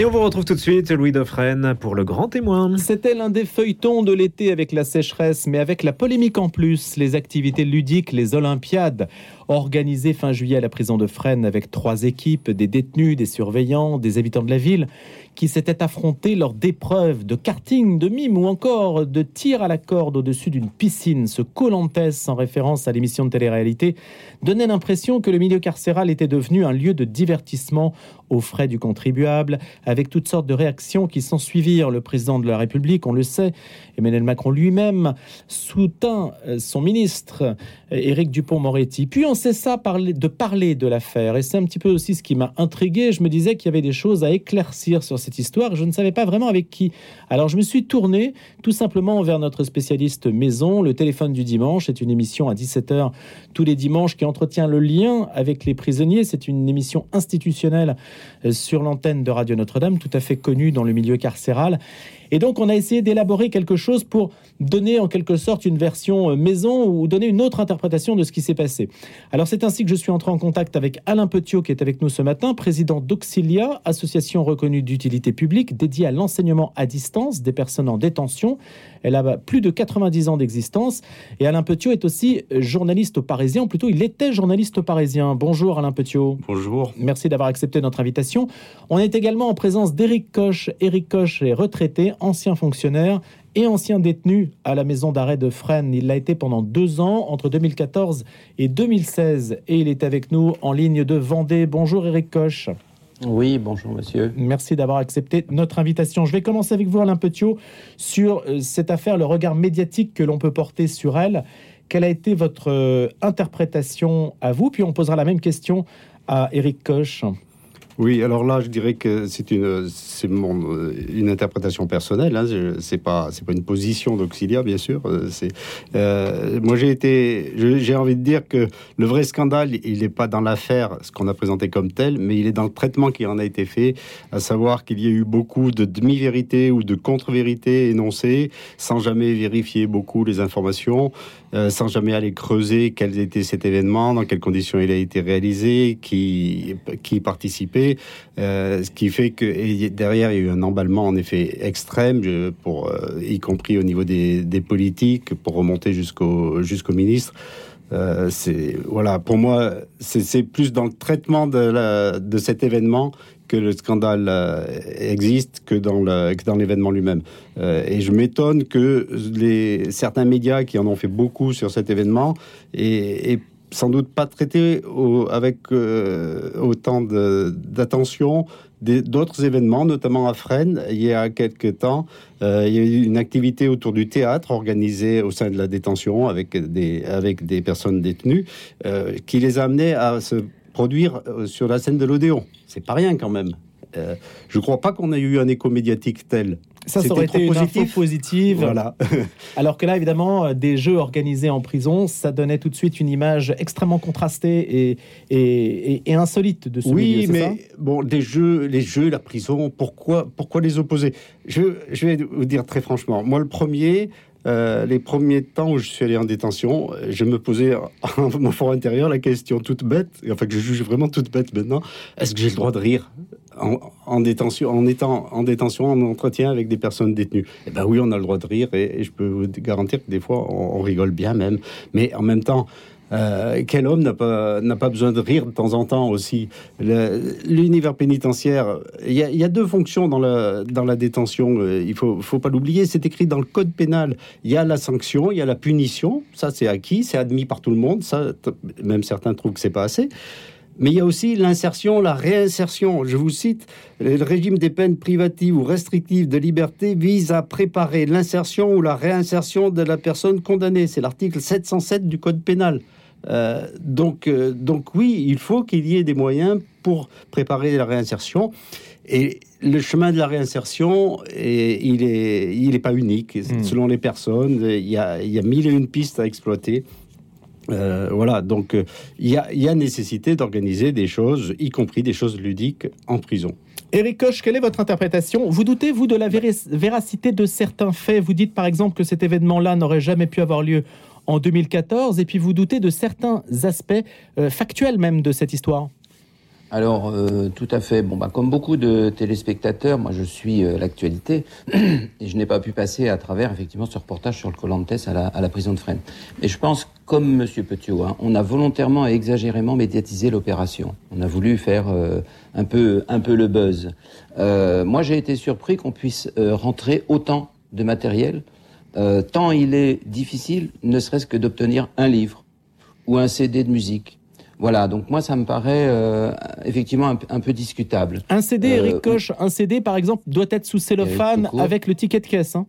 Et on vous retrouve tout de suite, Louis Dauphren, pour le grand témoin. C'était l'un des feuilletons de l'été avec la sécheresse, mais avec la polémique en plus, les activités ludiques, les Olympiades, organisées fin juillet à la prison de Fresnes avec trois équipes, des détenus, des surveillants, des habitants de la ville, qui s'étaient affrontés lors d'épreuves de karting, de mime ou encore de tir à la corde au-dessus d'une piscine. Ce Colantes, en référence à l'émission de télé-réalité, donnait l'impression que le milieu carcéral était devenu un lieu de divertissement aux frais du contribuable, avec toutes sortes de réactions qui s'en suivirent. Le président de la République, on le sait, Emmanuel Macron lui-même, soutint euh, son ministre, euh, Éric Dupont-Moretti. Puis on cessa de parler de l'affaire, et c'est un petit peu aussi ce qui m'a intrigué. Je me disais qu'il y avait des choses à éclaircir sur cette histoire, je ne savais pas vraiment avec qui. Alors je me suis tourné tout simplement vers notre spécialiste maison, le téléphone du dimanche. C'est une émission à 17h tous les dimanches qui entretient le lien avec les prisonniers. C'est une émission institutionnelle euh, sur l'antenne de Radio Notre-Dame, tout à fait connue dans le milieu carcéral. Et donc, on a essayé d'élaborer quelque chose pour donner en quelque sorte une version euh, maison ou donner une autre interprétation de ce qui s'est passé. Alors, c'est ainsi que je suis entré en contact avec Alain Petiot, qui est avec nous ce matin, président d'Auxilia, association reconnue d'utilité publique dédiée à l'enseignement à distance des personnes en détention. Elle a plus de 90 ans d'existence. Et Alain Petiot est aussi journaliste au Parisien, ou plutôt il était journaliste au Parisien. Bonjour Alain Petiot. Bonjour. Merci d'avoir accepté notre invitation. On est également en présence d'Éric Coche. Éric Coche est retraité, ancien fonctionnaire et ancien détenu à la maison d'arrêt de Fresnes. Il l'a été pendant deux ans, entre 2014 et 2016. Et il est avec nous en ligne de Vendée. Bonjour Éric Coche. Oui, bonjour monsieur. Merci d'avoir accepté notre invitation. Je vais commencer avec vous Alain Petiot sur euh, cette affaire, le regard médiatique que l'on peut porter sur elle. Quelle a été votre euh, interprétation à vous? Puis on posera la même question à Éric Koch. Oui, alors là, je dirais que c'est une, une interprétation personnelle. Hein, c'est pas, pas une position d'auxiliaire, bien sûr. Euh, euh, moi, j'ai été, j'ai envie de dire que le vrai scandale, il n'est pas dans l'affaire, ce qu'on a présenté comme tel, mais il est dans le traitement qui en a été fait, à savoir qu'il y a eu beaucoup de demi-vérités ou de contre-vérités énoncées, sans jamais vérifier beaucoup les informations, euh, sans jamais aller creuser quel était cet événement, dans quelles conditions il a été réalisé, qui, qui participait. Euh, ce qui fait que derrière, il y a eu un emballement en effet extrême, pour, euh, y compris au niveau des, politiques, pour remonter jusqu'au jusqu'au ministre. Voilà, pour moi, c'est plus dans le traitement de, de cet événement que le scandale existe que dans le, dans l'événement lui-même. et je m'étonne que les certains médias qui en ont fait beaucoup sur cet événement et, sans doute pas traité avec euh, autant d'attention d'autres événements, notamment à Fresnes. Il y a quelques temps, euh, il y a eu une activité autour du théâtre organisée au sein de la détention avec des, avec des personnes détenues euh, qui les a amenés à se produire sur la scène de l'Odéon. C'est pas rien quand même. je ne crois pas qu'on ait eu un écho médiatique tel. Ça, ça aurait été une info positive. Voilà. Alors que là, évidemment, euh, des jeux organisés en prison, ça donnait tout de suite une image extrêmement contrastée et, et, et, insolite de ce Oui, mais bon, des jeux, les jeux, la prison, pourquoi, pourquoi les opposer? Je, je vais vous dire très franchement, moi, le premier, euh, les premiers temps où je suis allé en détention, je me posais en mon fort intérieur la question toute bête, enfin que je juge vraiment toute bête maintenant, est-ce que j'ai le droit de rire? En, détention, en étant en détention, en entretien avec des personnes détenues. Eh ben oui, on a le droit de rire et, je peux vous garantir que des fois on, rigole bien même. Mais en même temps, euh, quel homme n'a pas, n'a pas besoin de rire de temps en temps aussi? L'univers pénitentiaire, il y, a deux fonctions dans la, dans la détention, euh, il faut, faut pas l'oublier, c'est écrit dans le code pénal. Il y a la sanction, il y a la punition, ça c'est acquis, c'est admis par tout le monde, ça, même certains trouvent que c'est pas assez. Mais il y a aussi l'insertion, la réinsertion. Je vous cite, le régime des peines privatives ou restrictives de liberté vise à préparer l'insertion ou la réinsertion de la personne condamnée. C'est l'article 707 du Code pénal. Euh, donc, euh, donc oui, il faut qu'il y ait des moyens pour préparer la réinsertion. Et le chemin de la réinsertion, il n'est il est pas unique. Hmm. Selon les personnes, il y, a, il y a mille et une pistes à exploiter. Euh, voilà, donc il y, a, nécessité d'organiser des choses, y compris des choses ludiques en prison. Eric Koch, quelle est votre interprétation? Vous doutez, vous, de la véracité de certains faits? Vous dites par exemple que cet événement-là n'aurait jamais pu avoir lieu en 2014, et puis vous doutez de certains aspects euh, factuels même de cette histoire Alors, euh, tout à fait. Bon, bah, comme beaucoup de téléspectateurs, moi, je suis euh, l'actualité et je n'ai pas pu passer à travers, effectivement, ce reportage sur le Colantes à la, prison de Fresnes. Mais je pense, comme Monsieur Petiot, hein, on a volontairement et exagérément médiatisé l'opération. On a voulu faire un, peu, un peu le buzz. moi, j'ai été surpris qu'on puisse rentrer autant de matériel, tant il est difficile, ne serait-ce que d'obtenir un livre ou un CD de musique voilà, donc moi ça me paraît euh, effectivement un, peu discutable. Un CD, Eric euh, Koch, un CD par exemple doit être sous cellophane avec le ticket de caisse. Hein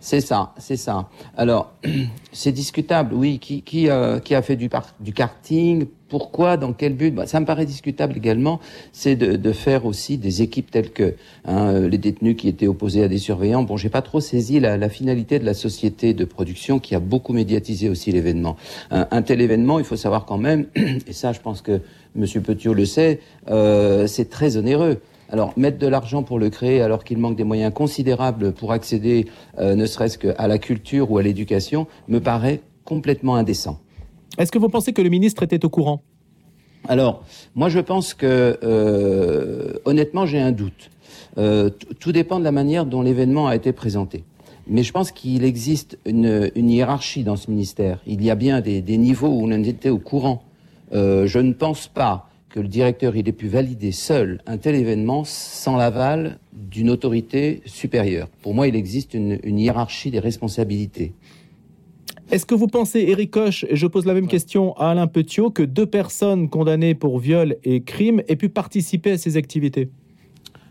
c'est ça, c'est ça. Alors, c'est discutable, oui. Qui, qui, euh, qui a fait du, du karting? Pourquoi? Dans quel but? Bah, Ça me paraît discutable également. C'est de, de, faire aussi des équipes telles que hein, euh, les détenus qui étaient opposés à des surveillants. Bon, j'ai pas trop saisi la, la, finalité de la société de production qui a beaucoup médiatisé aussi l'événement. Un, un, tel événement, il faut savoir quand même, et ça, je pense que Monsieur Petiot le sait, euh, c'est très onéreux. Alors, mettre de l'argent pour le créer alors qu'il manque des moyens considérables pour accéder euh, ne serait-ce qu'à la culture ou à l'éducation me paraît complètement indécent. Est-ce que vous pensez que le ministre était au courant? Alors, moi je pense que, euh, honnêtement, j'ai un doute. Euh, tout dépend de la manière dont l'événement a été présenté. Mais je pense qu'il existe une, hiérarchie dans ce ministère. Il y a bien des, des niveaux où on était au courant. je ne pense pas que le directeur il ait pu valider seul un tel événement sans l'aval d'une autorité supérieure. Pour moi, il existe une, hiérarchie des responsabilités. Est-ce que vous pensez, Eric Koch, et je pose la même question à Alain Petiot, que deux personnes condamnées pour viol et crime aient pu participer à ces activités?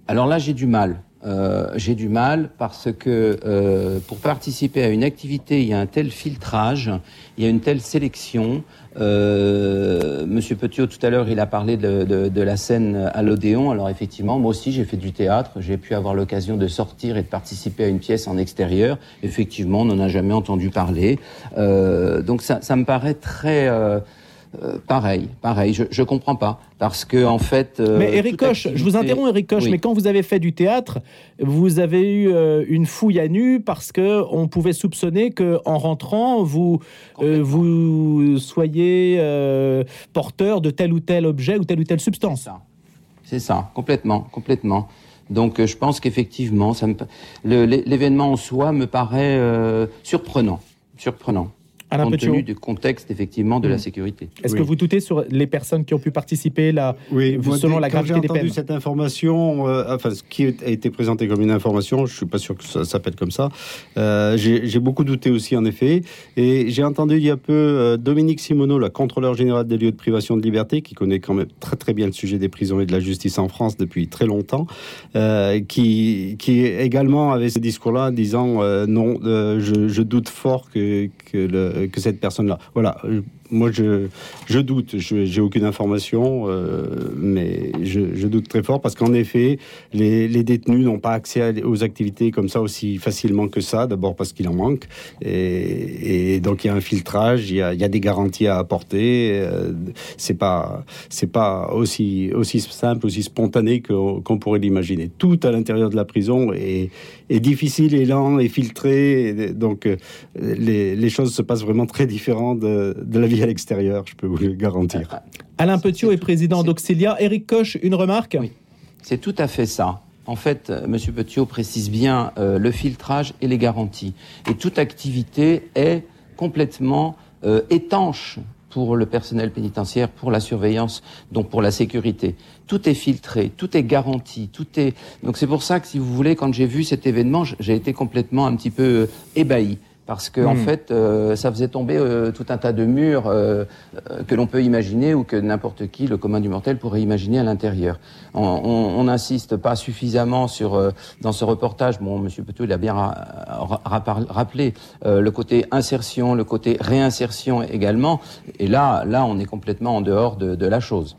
Alors là, j'ai du mal. Euh, j'ai du mal parce que euh, pour participer à une activité, il y a un tel filtrage, il y a une telle sélection. Euh, Monsieur Petiot, tout à l'heure, il a parlé de, de, de la scène à l'Odéon. Alors effectivement, moi aussi, j'ai fait du théâtre. J'ai pu avoir l'occasion de sortir et de participer à une pièce en extérieur. Effectivement, on n'en a jamais entendu parler. Euh, donc ça, ça, me paraît très euh, pareil, pareil, je, je comprends pas parce que en fait. Euh, mais Eric Koch, je vous interromps, Eric Koch, mais quand vous avez fait du théâtre, vous avez eu euh, une fouille à nu parce que on pouvait soupçonner que en rentrant, vous vous soyez porteur de tel ou tel objet ou telle ou telle substance. C'est ça. ça, complètement, complètement. Donc je pense qu'effectivement, l'événement en soi me paraît surprenant, surprenant compte tenu du contexte effectivement de la mm. sécurité. Est-ce que vous doutez sur les personnes qui ont pu participer là, oui, selon la gravité des peines J'ai entendu cette information, euh, enfin ce qui a été présenté comme une information, je suis pas sûr que ça s'appelle comme ça. Euh, j'ai beaucoup douté aussi en effet, et j'ai entendu il y a peu euh, Dominique Simoneau, la contrôleur général des lieux de privation de liberté, qui connaît quand même très très bien le sujet des prisons et de la justice en France depuis très longtemps, qui, qui également avait ce discours-là, disant non, je, je, doute fort que, que le que cette personne-là. Voilà, moi, je, je doute. Je j'ai aucune information, euh, mais je, doute très fort parce qu'en effet, les, détenus n'ont pas accès aux activités comme ça aussi facilement que ça. D'abord parce qu'il en manque, et, donc il y a un filtrage, il y a, des garanties à apporter. Euh, c'est pas pas aussi aussi simple, aussi spontané qu'on pourrait l'imaginer. Tout à l'intérieur de la prison est, est difficile, et lent, et filtré. donc euh, les, les choses se passent vraiment très différentes de, de la vie à l'extérieur, je peux vous le garantir. Alain Petiot est président d'Auxilia. Eric Koch, une remarque? Oui, c'est tout à fait ça. En fait, euh, M. Petiot précise bien euh, le filtrage et les garanties. Et toute activité est complètement euh, étanche pour le personnel pénitentiaire, pour la surveillance, donc pour la sécurité. Tout est filtré, tout est garanti, tout est. Donc c'est pour ça que, si vous voulez, quand j'ai vu cet événement, j'ai été complètement un petit peu ébahi parce que en hmm. fait, euh, ça faisait tomber euh, tout un tas de murs euh, que l'on peut imaginer ou que n'importe qui, le commun du mortel, pourrait imaginer à l'intérieur. On n'insiste pas suffisamment sur dans ce reportage. Bon, Monsieur Petou, il a bien rappelé le côté insertion, le côté réinsertion également. Et là, là, on est complètement en dehors de, de la chose.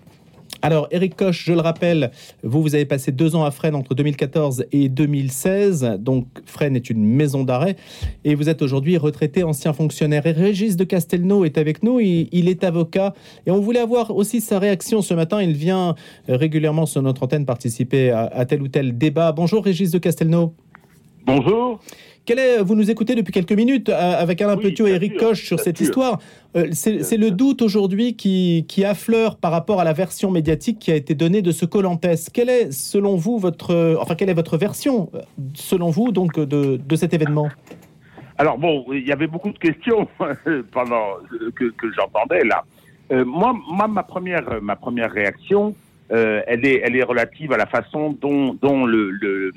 Alors, Eric Koch, je le rappelle, vous, vous avez passé deux ans à Fresnes entre 2014 et 2016. Donc, Fresnes est une maison d'arrêt. Et vous êtes aujourd'hui retraité ancien fonctionnaire. Et Régis de Castelnau est avec nous. Il, est avocat. Et on voulait avoir aussi sa réaction ce matin. Il vient régulièrement sur notre antenne participer à, tel ou tel débat. Bonjour, Régis de Castelnau. Bonjour. Quel est, vous nous écoutez depuis quelques minutes euh, avec Alain Oui, Petiot et Eric sûr, Koch sur cette sûr. histoire. Euh, c'est le doute aujourd'hui qui, qui affleure par rapport à la version médiatique qui a été donnée de ce Colantes. Quelle est, selon vous, votre, euh, enfin, quelle est votre version, selon vous, donc, de, de cet événement? Alors bon, il y avait beaucoup de questions pendant que, que j'entendais là. Euh, moi, moi, ma première, ma première réaction, euh, elle est, elle est relative à la façon dont, dont le, le,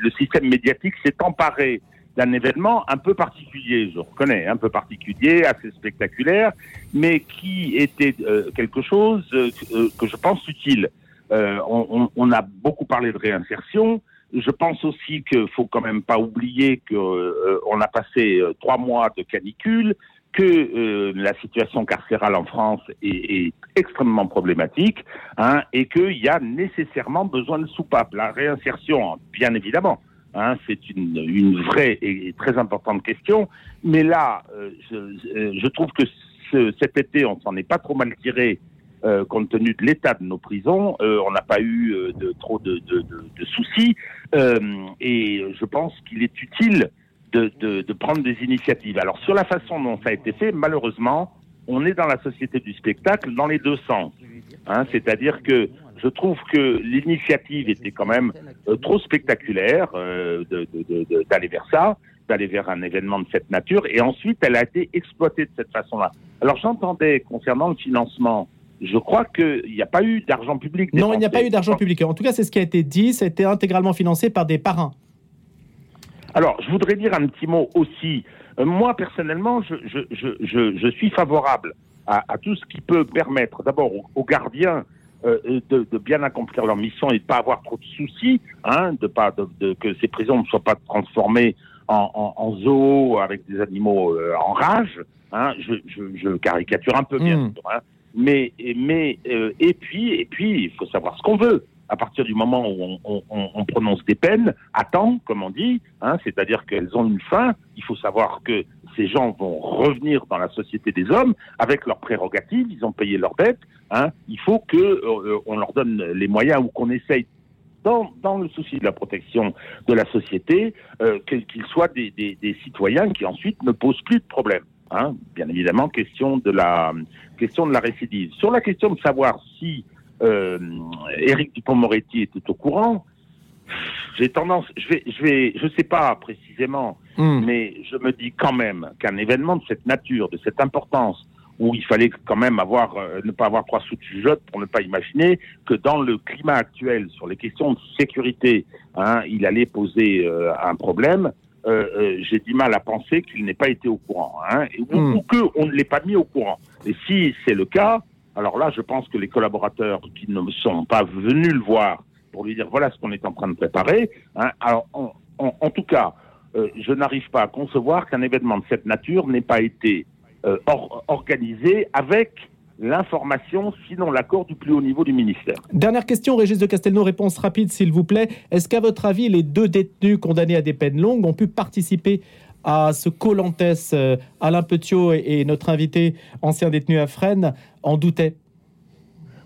le système médiatique s'est emparé d'un événement un peu particulier, je reconnais, un peu particulier, assez spectaculaire, mais qui était euh, quelque chose euh, euh, que je pense utile. Euh, on, on- a beaucoup parlé de réinsertion. Je pense aussi qu'il faut quand même pas oublier que euh, on a passé euh, trois mois de canicule, que euh, la situation carcérale en France est, est extrêmement problématique, hein, et qu'il y a nécessairement besoin de soupapes. La réinsertion, bien évidemment, hein, c'est une, vraie et très importante question. Mais là, euh, je, euh, je trouve que ce- cet été, on s'en est pas trop mal tiré euh, compte tenu de l'état de nos prisons. On n'a pas eu de, trop de, soucis. Et je pense qu'il est utile de prendre des initiatives. Alors sur la façon dont ça a été fait, malheureusement, on est dans la société du spectacle dans les deux sens. Hein, C'est-à-dire que je trouve que l'initiative était quand même euh, trop spectaculaire euh, d'aller vers ça, d'aller vers un événement de cette nature, et ensuite elle a été exploitée de cette façon-là. Alors j'entendais concernant le financement, je crois qu'il n'y a pas eu d'argent public. Non, il n'y a pas eu d'argent public. En tout cas, c'est ce qui a été dit. Ça a été intégralement financé par des parrains. Alors, je voudrais dire un petit mot aussi. Euh, moi, personnellement, je, je, je, je, je suis favorable à, à tout ce qui peut permettre, d'abord, aux, aux gardiens euh, de, de bien accomplir leur mission et de pas avoir trop de soucis, hein, de pas de, de- que ces prisons ne soient pas transformées en, en, en zoo avec des animaux euh, en rage. Hein, je, je, je caricature un peu, bien Mm. sûr. Hein, mais mais euh, et puis et puis il faut savoir ce qu'on veut. À partir du moment où on, on- on- on prononce des peines, à temps, comme on dit, hein, c'est-à-dire qu'elles ont une fin, il faut savoir que ces gens vont revenir dans la société des hommes avec leurs prérogatives, ils ont payé leurs dettes. Hein, il faut que euh, on leur donne les moyens ou qu'on essaye dans, dans le souci de la protection de la société, euh, qu'ils soient des, des- des citoyens qui ensuite ne posent plus de problème. Hein. Bien évidemment, question de la question de la récidive. Sur la question de savoir si euh, Éric Dupont-Moretti était au courant, j'ai tendance, je vais, je vais, je sais pas précisément, Hmm. mais je me dis quand même qu'un événement de cette nature, de cette importance, où il fallait quand même avoir, euh, ne pas avoir trois sous de jugeote pour ne pas imaginer que dans le climat actuel, sur les questions de sécurité, hein, il allait poser euh, un problème. Euh, J'ai du mal à penser qu'il n'ait pas été au courant, hein, ou, Hmm. ou qu'on ne l'ait pas mis au courant. Et si c'est le cas, alors là, je pense que les collaborateurs qui ne sont pas venus le voir pour lui dire voilà ce qu'on est en train de préparer, hein, alors en, tout cas, euh, je n'arrive pas à concevoir qu'un événement de cette nature n'ait pas été euh, or- organisé avec l'information, sinon l'accord du plus haut niveau du ministère. Dernière question, Régis de Castelnau, réponse rapide s'il vous plaît. Est-ce qu'à votre avis, les deux détenus condamnés à des peines longues ont pu participer à ce Colantes euh, Alain Petiot et, notre invité, ancien détenu à Fresnes, en doutaient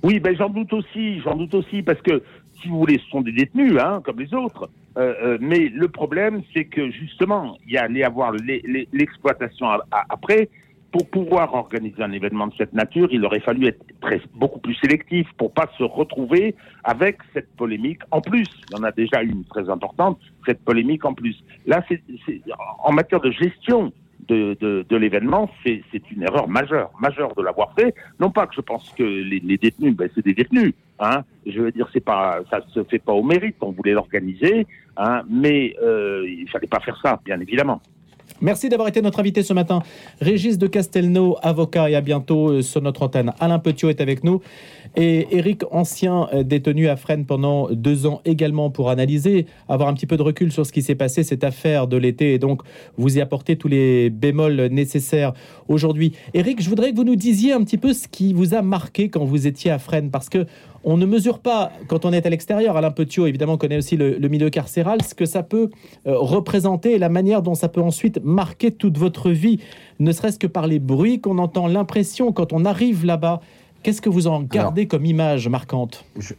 Oui, ben j'en doute aussi, j'en doute aussi, parce que si vous voulez, ce sont des détenus, hein, comme les autres. Euh, euh, mais le problème, c'est que justement, il y allait avoir l'e- l'e- l'exploitation après. Pour pouvoir organiser un événement de cette nature, il aurait fallu être très, beaucoup plus sélectif pour pas se retrouver avec cette polémique. En plus, il y en a déjà une très importante, cette polémique en plus. Là, c'est en matière de gestion de, de, de l'événement, c'est c'est une erreur majeure, majeure de l'avoir fait. Non pas que je pense que les, les détenus, ben, c'est des détenus. Hein. Je veux dire, c'est pas, ça se fait pas au mérite. On voulait l'organiser, hein, mais euh, il fallait pas faire ça, bien évidemment. Merci d'avoir été notre invité ce matin. Régis de Castelnau, avocat, et à bientôt euh, sur notre antenne. Alain Petiot est avec nous. Et Eric, ancien euh, détenu à Fresnes pendant deux ans également pour analyser, avoir un petit peu de recul sur ce qui s'est passé, cette affaire de l'été, et donc vous y apporter tous les bémols nécessaires aujourd'hui. Eric, je voudrais que vous nous disiez un petit peu ce qui vous a marqué quand vous étiez à Fresnes, parce que on ne mesure pas, quand on est à l'extérieur, Alain Petiot évidemment connaît aussi le, le milieu carcéral, ce que ça peut euh, représenter et la manière dont ça peut ensuite marquer toute votre vie, ne serait-ce que par les bruits qu'on entend, l'impression quand on arrive là-bas. Qu'est-ce que vous en gardez comme image marquante? Je,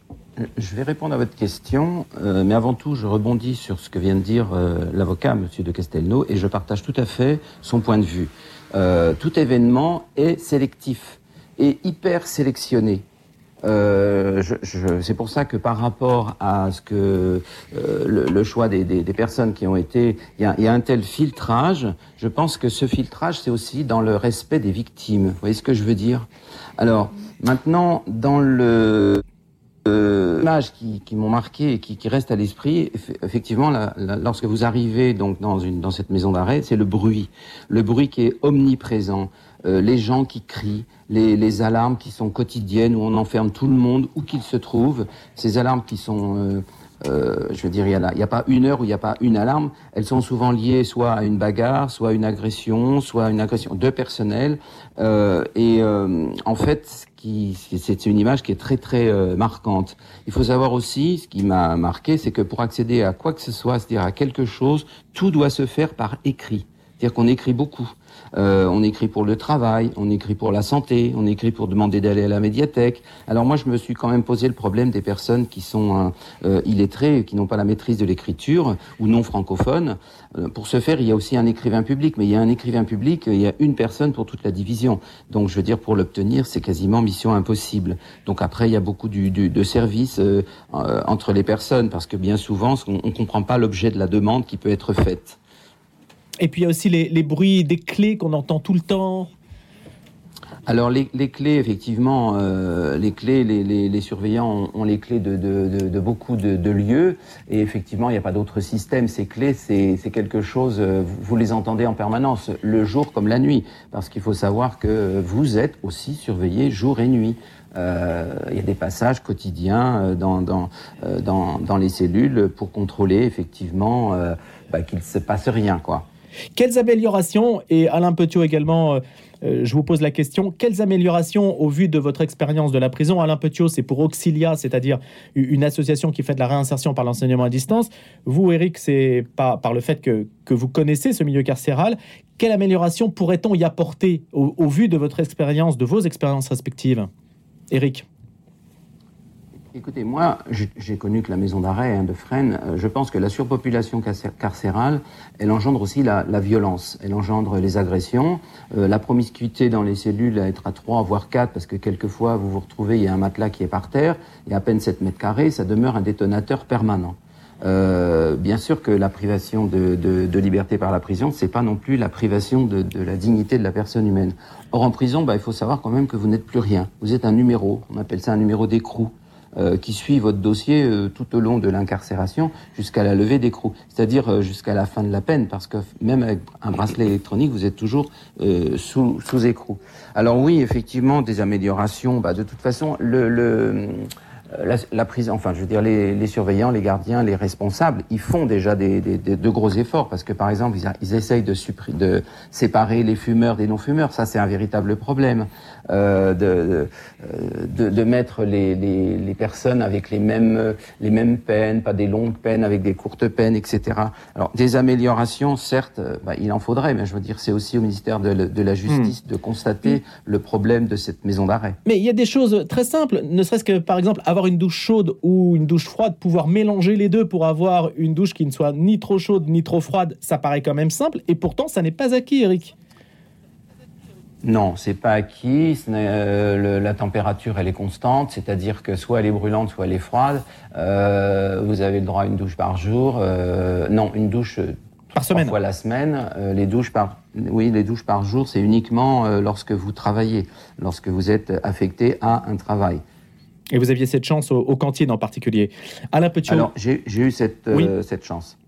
je vais répondre à votre question, euh, mais avant tout, je rebondis sur ce que vient de dire euh, l'avocat, Monsieur de Castelnau, et je partage tout à fait son point de vue. Tout événement est sélectif et hyper sélectionné. Euh, je, je, c'est pour ça que par rapport à ce que euh, le, le, choix des, des, des, personnes qui ont été, il y, y, a un tel filtrage. Je pense que ce filtrage, c'est aussi dans le respect des victimes. Vous voyez ce que je veux dire? Alors maintenant, dans le euh, images qui, qui m'ont marqué et qui, qui restent à l'esprit, effectivement, la, la, lorsque vous arrivez donc dans, une, dans cette maison d'arrêt, c'est le bruit, le bruit qui est omniprésent, euh, les gens qui crient, les, les, alarmes qui sont quotidiennes où on enferme tout le monde où qu'il se trouve, ces alarmes qui sont euh, euh, je veux dire, il n'y a, a, pas une heure où il n'y a pas une alarme. Elles sont souvent liées soit à une bagarre, soit à une agression, soit à une agression de personnel. Euh, et euh, en fait, c'est une image qui est très très euh, marquante. Il faut savoir aussi, ce qui m'a marqué, c'est que pour accéder à quoi que ce soit, c'est-à-dire à quelque chose, tout doit se faire par écrit. C'est-à-dire qu'on écrit beaucoup. Euh, on écrit pour le travail, on écrit pour la santé, on écrit pour demander d'aller à la médiathèque. Alors moi, je me suis quand même posé le problème des personnes qui sont euh, illettrées, qui n'ont pas la maîtrise de l'écriture ou non francophones. Euh, pour ce faire, il y a aussi un écrivain public, mais il y a un écrivain public, il y a une personne pour toute la division. Donc, je veux dire, pour l'obtenir, c'est quasiment mission impossible. Donc après, il y a beaucoup du, du, de services euh, euh, entre les personnes, parce que bien souvent, on ne comprend pas l'objet de la demande qui peut être faite. Et puis il y a aussi les, bruits des clés qu'on entend tout le temps. Alors les, clés, effectivement, euh, les clés, les, surveillants ont, les clés de, beaucoup de, lieux et effectivement, il n'y a pas d'autre système. Ces clés, c'est quelque chose, euh, vous les entendez en permanence, le jour comme la nuit, parce qu'il faut savoir que vous êtes aussi surveillé jour et nuit. Euh, il y a des passages quotidiens dans, les cellules pour contrôler effectivement bah, qu'il ne se passe rien, quoi. Quelles améliorations, et Alain Petiot également, euh, je vous pose la question, quelles améliorations au vu de votre expérience de la prison? Alain Petiot, c'est pour Auxilia, c'est-à-dire une association qui fait de la réinsertion par l'enseignement à distance. Vous, Eric, c'est par, par le fait que, que vous connaissez ce milieu carcéral. Quelle amélioration pourrait-on y apporter au, au vu de votre expérience, de vos expériences respectives? Eric Écoutez, moi, j'ai connu que la maison d'arrêt hein, de Fresnes. Euh, je pense que la surpopulation carcérale, elle engendre aussi la, la violence. Elle engendre les agressions, euh, la promiscuité dans les cellules à être à 3, voire 4, parce que quelquefois, vous vous retrouvez, il y a un matelas qui est par terre, et à peine 7 mètres carrés, ça demeure un détonateur permanent. Euh, bien sûr que la privation de, de, de liberté par la prison, c'est pas non plus la privation de, de, la dignité de la personne humaine. Or, en prison, bah, il faut savoir quand même que vous n'êtes plus rien. Vous êtes un numéro. On appelle ça un numéro d'écrou. Euh, qui suit votre dossier euh, tout au long de l'incarcération jusqu'à la levée d'écrou, c'est-à-dire euh, jusqu'à la fin de la peine, parce que même avec un bracelet électronique, vous êtes toujours euh, sous, sous écrou. Alors oui, effectivement, des améliorations. Bah, de toute façon, le, le la, la, prison, enfin, je veux dire, les, les, surveillants, les gardiens, les responsables, ils font déjà des, des, des, de gros efforts parce que, par exemple, ils, ils essayent de, de, séparer les fumeurs des non-fumeurs. Ça, c'est un véritable problème. Euh, de, de, de, mettre les, les, les, personnes avec les mêmes, les mêmes peines, pas des longues peines, avec des courtes peines, etc. Alors, des améliorations, certes, bah, il en faudrait, mais je veux dire, c'est aussi au ministère de, de la Justice mmh. de constater mmh. le problème de cette maison d'arrêt. Mais il y a des choses très simples, ne serait-ce que, par exemple, avoir une douche chaude ou une douche froide, pouvoir mélanger les deux pour avoir une douche qui ne soit ni trop chaude ni trop froide, ça paraît quand même simple, et pourtant, ça n'est pas acquis, Eric. Non, c'est pas acquis. Euh, le, la température, elle est constante, c'est-à-dire que soit elle est brûlante, soit elle est froide. Euh, vous avez le droit à une douche par jour. Euh, non, une douche par semaine. fois la semaine. Euh, les douches par, oui, les douches par jour, c'est uniquement euh, lorsque vous travaillez, lorsque vous êtes affecté à un travail. Et vous aviez cette chance au, au cantine en particulier. Alain Petiot. Alors, j'ai eu cette, oui. cette chance.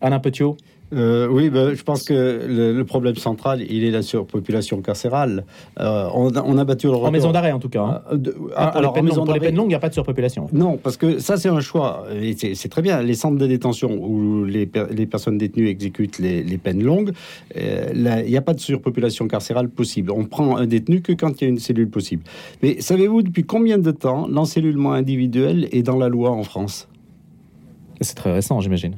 Alain Petiot. Euh, oui, ben, je pense que le, le, problème central, il est la surpopulation carcérale. Euh, on, a, on, a, battu le record. En maison d'arrêt, en tout cas. Hein. De, ah, pour alors, les longues, pour les peines longues, il n'y a pas de surpopulation. Non, parce que ça, c'est un choix. C'est très bien. Les centres de détention où les, les personnes détenues exécutent les, les peines longues, euh, il n'y a pas de surpopulation carcérale possible. On prend un détenu que quand il y a une cellule possible. Mais savez-vous depuis combien de temps l'encellulement individuel est dans la loi en France? C'est très récent, j'imagine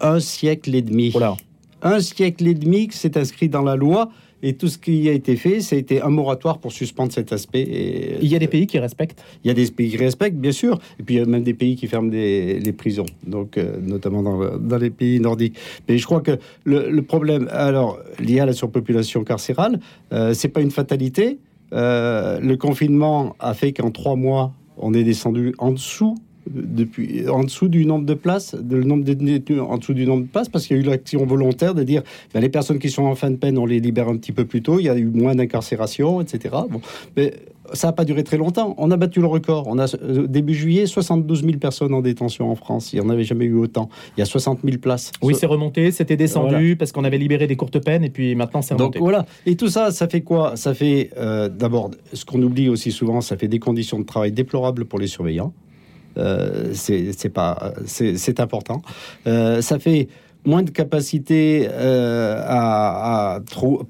un siècle et demi. Voilà. Un siècle et demi que c'est inscrit dans la loi Et tout ce qui a été fait, ça a été un moratoire pour suspendre cet aspect. Et, il y a des pays qui respectent Il y a des pays qui respectent, bien sûr. Et puis il y a même des pays qui ferment des, les prisons, donc euh, notamment dans, dans, les pays nordiques. Mais je crois que le, le, problème, alors lié à la surpopulation carcérale, euh, c'est pas une fatalité. Euh, le confinement a fait qu'en trois mois, on est descendu en dessous depuis en dessous du nombre de places, de, le nombre de détenus en dessous du nombre de places, parce qu'il y a eu l'action volontaire de dire ben, les personnes qui sont en fin de peine, on les libère un petit peu plus tôt, il y a eu moins d'incarcération, etc. Bon, mais ça n'a pas duré très longtemps. On a battu le record. On a euh, début juillet 72 000 personnes en détention en France. Il n'y en avait jamais eu autant. Il y a 60 000 places. Oui, c'est remonté, c'était descendu voilà. parce qu'on avait libéré des courtes peines et puis maintenant c'est remonté. Donc voilà. Et tout ça, ça fait quoi? Ça fait euh, d'abord ce qu'on oublie aussi souvent, ça fait des conditions de travail déplorables pour les surveillants. Euh, c'est pas c'est important. Euh, ça fait moins de capacité euh, à, à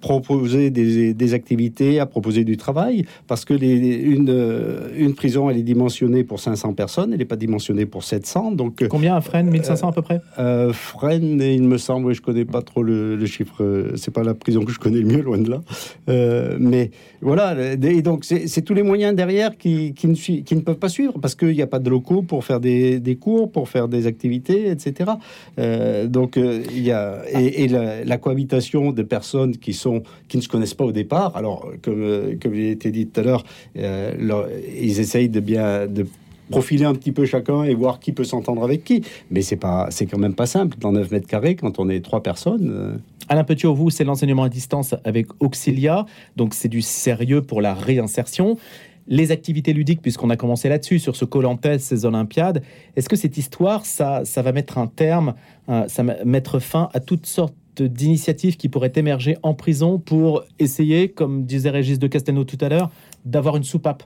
proposer des, des, activités, à proposer du travail, parce que les, une, une prison, elle est dimensionnée pour 500 personnes, elle n'est pas dimensionnée pour 700. Donc, Combien à Fresnes? 1500 à peu près? euh, Fresnes, il me semble, je connais pas trop le, le chiffre, c'est pas la prison que je connais le mieux, loin de là. Euh, mais voilà, et donc c'est tous les moyens derrière qui, qui, ne, qui ne peuvent pas suivre, parce qu'il n'y a pas de locaux pour faire des, des, cours, pour faire des activités, etc. Euh, donc il y a, et, la, cohabitation de personnes qui, sont, qui ne se connaissent pas au départ. Alors, comme, comme il a été dit tout à l'heure, euh, ils essayent de bien de profiler un petit peu chacun et voir qui peut s'entendre avec qui. Mais c'est pas, c'est quand même pas simple dans 9 mètres carrés quand on est trois personnes. Euh... Alain Petiot, vous, c'est l'enseignement à distance avec Auxilia, donc c'est du sérieux pour la réinsertion les activités ludiques, puisqu'on a commencé là-dessus, sur ce Colampes, ces Olympiades, est-ce que cette histoire, ça, ça va mettre un terme, euh, ça va mettre fin à toutes sortes d'initiatives qui pourraient émerger en prison pour essayer, comme disait Régis de Castelnau tout à l'heure, d'avoir une soupape?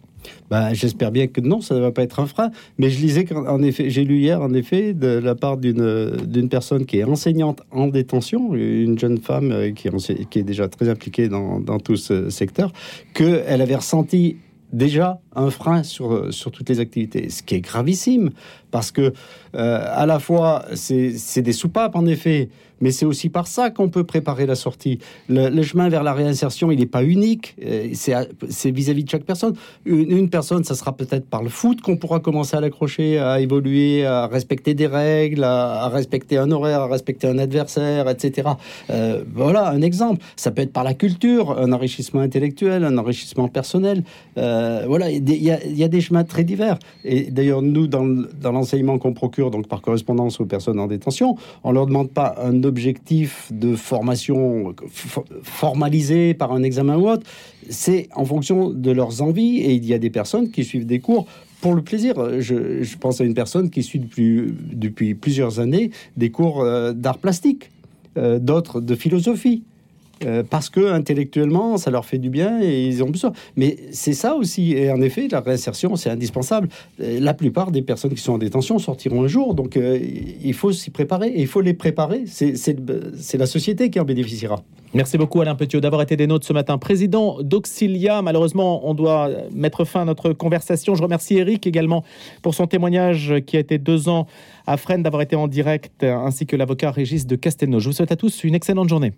Ben, J'espère bien que non, ça ne va pas être un frein. Mais je lisais qu'en effet, j'ai lu hier, en effet, de la part d'une personne qui est enseignante en détention, une jeune femme qui est, qui est déjà très impliquée dans, dans tout ce secteur, qu'elle avait ressenti déjà un frein sur, sur toutes les activités, ce qui est gravissime, parce que euh, à la fois c'est des soupapes en effet, mais c'est aussi par ça qu'on peut préparer la sortie. Le, chemin vers la réinsertion, il n'est pas unique, euh, c'est vis-à-vis de chaque personne. Une, personne, ça sera peut-être par le foot qu'on pourra commencer à l'accrocher, à évoluer, à respecter des règles, à, respecter un horaire, à respecter un adversaire, etc. Euh, voilà un exemple. Ça peut être par la culture, un enrichissement intellectuel, un enrichissement personnel. Voilà, il y, a, des chemins très divers. Et d'ailleurs, nous, dans, l'enseignement qu'on procure, donc par correspondance aux personnes en détention, on leur demande pas un objectif de formation formalisé par un examen ou autre. C'est en fonction de leurs envies. Et il y a des personnes qui suivent des cours pour le plaisir. Je, pense à une personne qui suit depuis, depuis plusieurs années des cours euh, d'art plastique, euh, d'autres de philosophie. Euh, parce que intellectuellement, ça leur fait du bien et ils ont besoin. Mais c'est ça aussi. Et en effet, la réinsertion, c'est indispensable. La plupart des personnes qui sont en détention sortiront un jour. Donc, euh, il faut s'y préparer. Et il faut les préparer. C'est la société qui en bénéficiera. Merci beaucoup Alain Petiot d'avoir été des nôtres ce matin. Président d'Auxilia, malheureusement, on doit mettre fin à notre conversation. Je remercie Eric également pour son témoignage qui a été deux ans à Fresnes d'avoir été en direct, ainsi que l'avocat Régis de Castelnau. Je vous souhaite à tous une excellente journée.